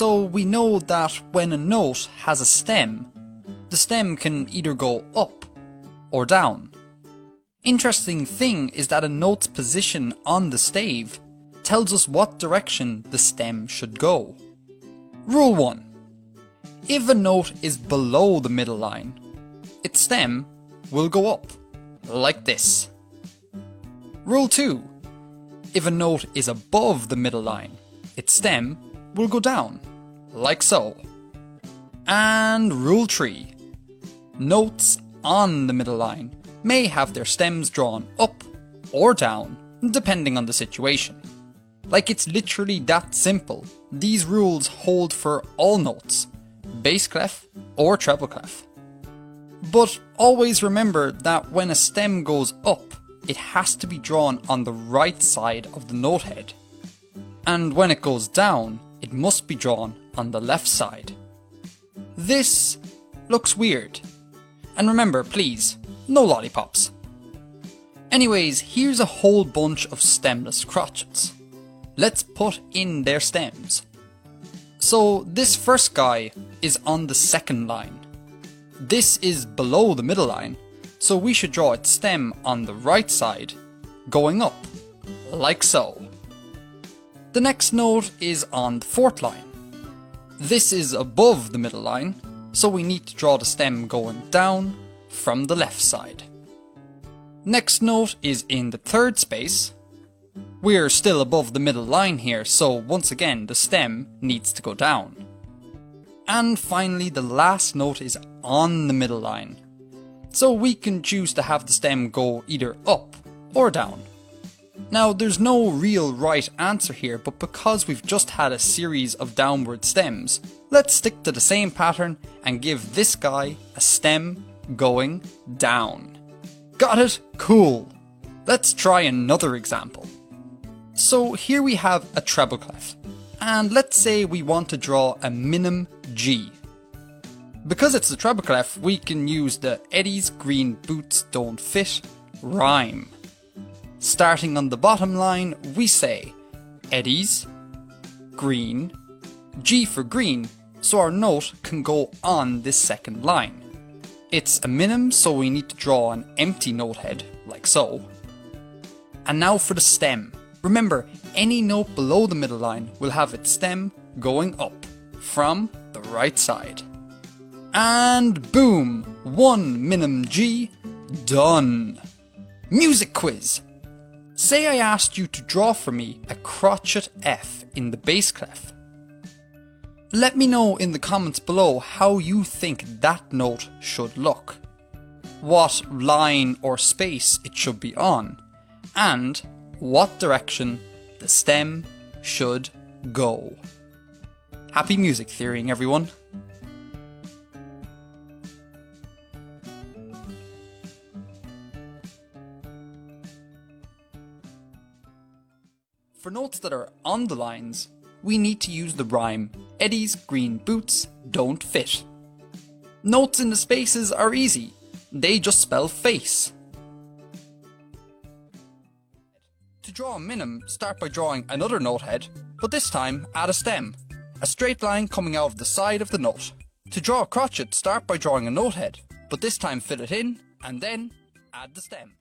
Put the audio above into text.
So we know that when a note has a stem, the stem can either go up or down. Interesting thing is that a note's position on the stave tells us what direction the stem should go. Rule 1. If a note is below the middle line, its stem will go up, like this. Rule 2. If a note is above the middle line, its stem will go down, like so. And rule 3. Notes on the middle line may have their stems drawn up or down, depending on the situation. Like it's literally that simple. These rules hold for all notes, bass clef or treble clef. But always remember that when a stem goes up, it has to be drawn on the right side of the note head. And when it goes down, it must be drawn on the left side. This looks weird. And remember, please, no lollipops. Anyways, here's a whole bunch of stemless crotchets. Let's put in their stems. So this first guy is on the second line. This is below the middle line, so we should draw its stem on the right side, going up, like so. The next note is on the fourth line. This is above the middle line, so we need to draw the stem going down from the left side. Next note is in the third space. We're still above the middle line here, so once again the stem needs to go down. And finally the last note is on the middle line. So we can choose to have the stem go either up or down. Now there's no real right answer here, but because we've just had a series of downward stems, let's stick to the same pattern and give this guy a stem going down. Got it? Cool. Let's try another example. So here we have a treble clef, and let's say we want to draw a minim G. Because it's a treble clef, we can use the Eddie's green boots don't fit rhyme. Starting on the bottom line, we say Eddie's green, G for green, so our note can go on this second line. It's a minim, so we need to draw an empty note head, like so. And now for the stem. Remember, any note below the middle line will have its stem going up from the right side. And boom! One minim G, done. Music quiz. Say I asked you to draw for me a crotchet F in the bass clef. Let me know in the comments below how you think that note should look, what line or space it should be on, and what direction the stem should go. Happy music theorying, everyone! For notes that are on the lines, we need to use the rhyme Eddie's green boots don't fit. Notes in the spaces are easy, they just spell face. To draw a minim, start by drawing another note head, but this time add a stem, a straight line coming out of the side of the note. To draw a crotchet, start by drawing a note head, but this time fill it in, and then add the stem.